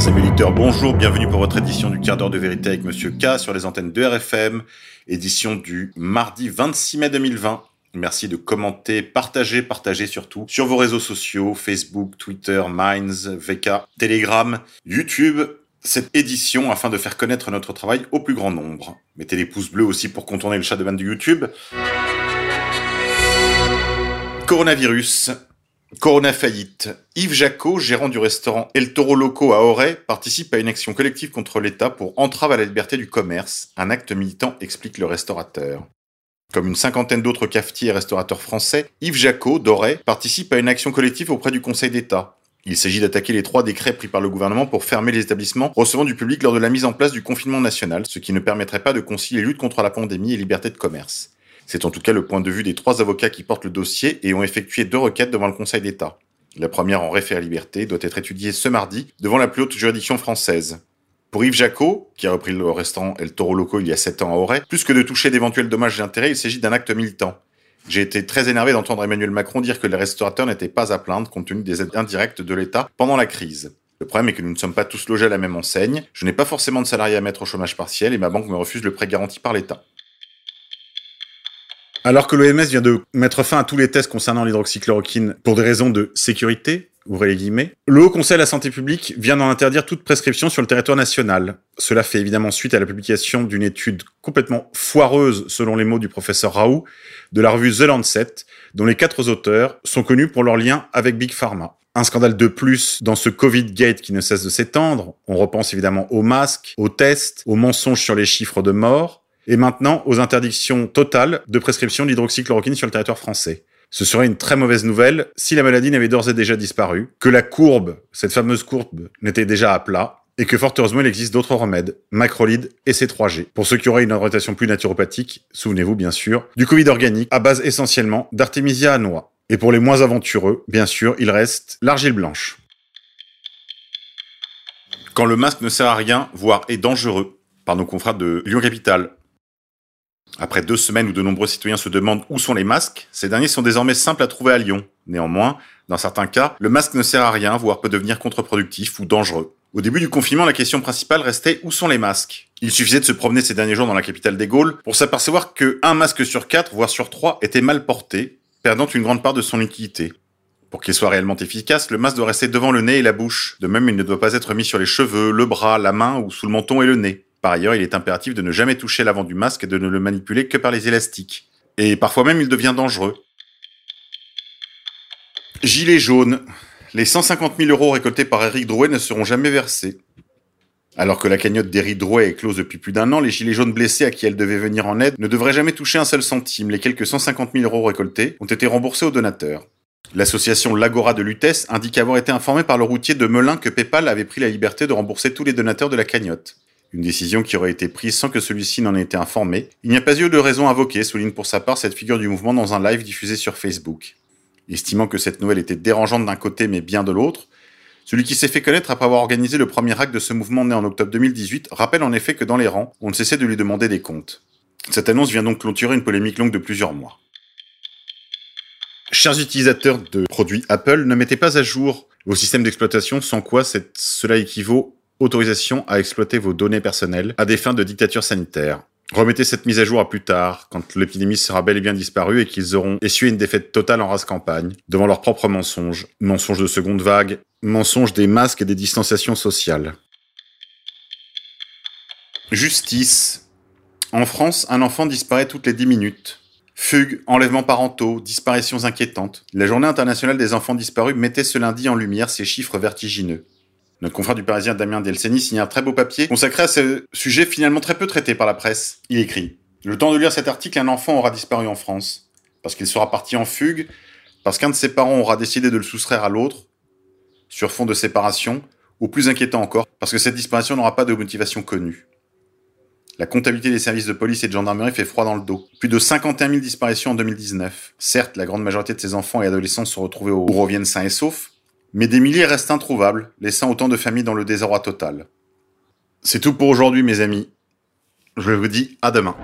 Bonjour, bienvenue pour votre édition du quart d'heure de vérité avec Monsieur K sur les antennes de RFM, édition du mardi 26 mai 2020. Merci de commenter, partager, partager surtout sur vos réseaux sociaux, Facebook, Twitter, Minds, VK, Telegram, YouTube, cette édition afin de faire connaître notre travail au plus grand nombre. Mettez les pouces bleus aussi pour contourner le chat de bande de YouTube. Coronavirus. Corona faillite. Yves Jacot, gérant du restaurant El Toro Loco à Auray, participe à une action collective contre l'État pour entrave à la liberté du commerce. Un acte militant explique le restaurateur. Comme une cinquantaine d'autres cafetiers et restaurateurs français, Yves Jacot, d'Auray, participe à une action collective auprès du Conseil d'État. Il s'agit d'attaquer les trois décrets pris par le gouvernement pour fermer les établissements recevant du public lors de la mise en place du confinement national, ce qui ne permettrait pas de concilier lutte contre la pandémie et liberté de commerce. C'est en tout cas le point de vue des trois avocats qui portent le dossier et ont effectué deux requêtes devant le Conseil d'État. La première en référé liberté doit être étudiée ce mardi devant la plus haute juridiction française. Pour Yves Jacot, qui a repris le restaurant El Toro Loco il y a 7 ans à Auray, plus que de toucher d'éventuels dommages et intérêts, il s'agit d'un acte militant. J'ai été très énervé d'entendre Emmanuel Macron dire que les restaurateurs n'étaient pas à plaindre compte tenu des aides indirectes de l'État pendant la crise. Le problème est que nous ne sommes pas tous logés à la même enseigne, je n'ai pas forcément de salariés à mettre au chômage partiel et ma banque me refuse le prêt garanti par l'État. Alors que l'OMS vient de mettre fin à tous les tests concernant l'hydroxychloroquine pour des raisons de sécurité, ouvrez les guillemets, le Haut Conseil de la Santé publique vient d'en interdire toute prescription sur le territoire national. Cela fait évidemment suite à la publication d'une étude complètement foireuse, selon les mots du professeur Raoult, de la revue The Lancet, dont les quatre auteurs sont connus pour leur lien avec Big Pharma. Un scandale de plus dans ce Covid Gate qui ne cesse de s'étendre. On repense évidemment aux masques, aux tests, aux mensonges sur les chiffres de morts, et maintenant aux interdictions totales de prescription d'hydroxychloroquine sur le territoire français. Ce serait une très mauvaise nouvelle si la maladie n'avait d'ores et déjà disparu, que la courbe, cette fameuse courbe, n'était déjà à plat, et que fort heureusement il existe d'autres remèdes, macrolide et C3G. Pour ceux qui auraient une orientation plus naturopathique, souvenez-vous bien sûr, du Covid organique à base essentiellement d'artémisia à noix. Et pour les moins aventureux, bien sûr, il reste l'argile blanche. Quand le masque ne sert à rien, voire est dangereux, par nos confrères de Lyon Capital, après deux semaines où de nombreux citoyens se demandent où sont les masques, ces derniers sont désormais simples à trouver à Lyon. Néanmoins, dans certains cas, le masque ne sert à rien, voire peut devenir contre-productif ou dangereux. Au début du confinement, la question principale restait où sont les masques? Il suffisait de se promener ces derniers jours dans la capitale des Gaules pour s'apercevoir que un masque sur quatre, voire sur trois, était mal porté, perdant une grande part de son utilité. Pour qu'il soit réellement efficace, le masque doit rester devant le nez et la bouche. De même, il ne doit pas être mis sur les cheveux, le bras, la main ou sous le menton et le nez. Par ailleurs, il est impératif de ne jamais toucher l'avant du masque et de ne le manipuler que par les élastiques. Et parfois même, il devient dangereux. Gilet jaune. Les 150 000 euros récoltés par Eric Drouet ne seront jamais versés. Alors que la cagnotte d'Eric Drouet est close depuis plus d'un an, les gilets jaunes blessés à qui elle devait venir en aide ne devraient jamais toucher un seul centime. Les quelques 150 000 euros récoltés ont été remboursés aux donateurs. L'association L'Agora de Lutèce indique avoir été informée par le routier de Melun que PayPal avait pris la liberté de rembourser tous les donateurs de la cagnotte. Une décision qui aurait été prise sans que celui-ci n'en ait été informé. Il n'y a pas eu de raison invoquée, souligne pour sa part cette figure du mouvement dans un live diffusé sur Facebook. Estimant que cette nouvelle était dérangeante d'un côté mais bien de l'autre, celui qui s'est fait connaître après avoir organisé le premier acte de ce mouvement né en octobre 2018 rappelle en effet que dans les rangs, on ne cessait de lui demander des comptes. Cette annonce vient donc clôturer une polémique longue de plusieurs mois. Chers utilisateurs de produits Apple, ne mettez pas à jour vos systèmes d'exploitation sans quoi cela équivaut autorisation à exploiter vos données personnelles à des fins de dictature sanitaire. Remettez cette mise à jour à plus tard, quand l'épidémie sera bel et bien disparue et qu'ils auront essuyé une défaite totale en race campagne, devant leurs propres mensonges, mensonges de seconde vague, mensonges des masques et des distanciations sociales. Justice. En France, un enfant disparaît toutes les 10 minutes. Fugues, enlèvements parentaux, disparitions inquiétantes. La journée internationale des enfants disparus mettait ce lundi en lumière ces chiffres vertigineux. Notre confrère du Parisien Damien Delceni signe un très beau papier consacré à ce sujet finalement très peu traité par la presse. Il écrit Le temps de lire cet article, un enfant aura disparu en France. Parce qu'il sera parti en fugue, parce qu'un de ses parents aura décidé de le soustraire à l'autre, sur fond de séparation, ou plus inquiétant encore, parce que cette disparition n'aura pas de motivation connue. La comptabilité des services de police et de gendarmerie fait froid dans le dos. Plus de 51 000 disparitions en 2019. Certes, la grande majorité de ces enfants et adolescents sont retrouvés au, ou reviennent sains et saufs, mais des milliers restent introuvables, laissant autant de familles dans le désarroi total. C'est tout pour aujourd'hui mes amis. Je vous dis à demain.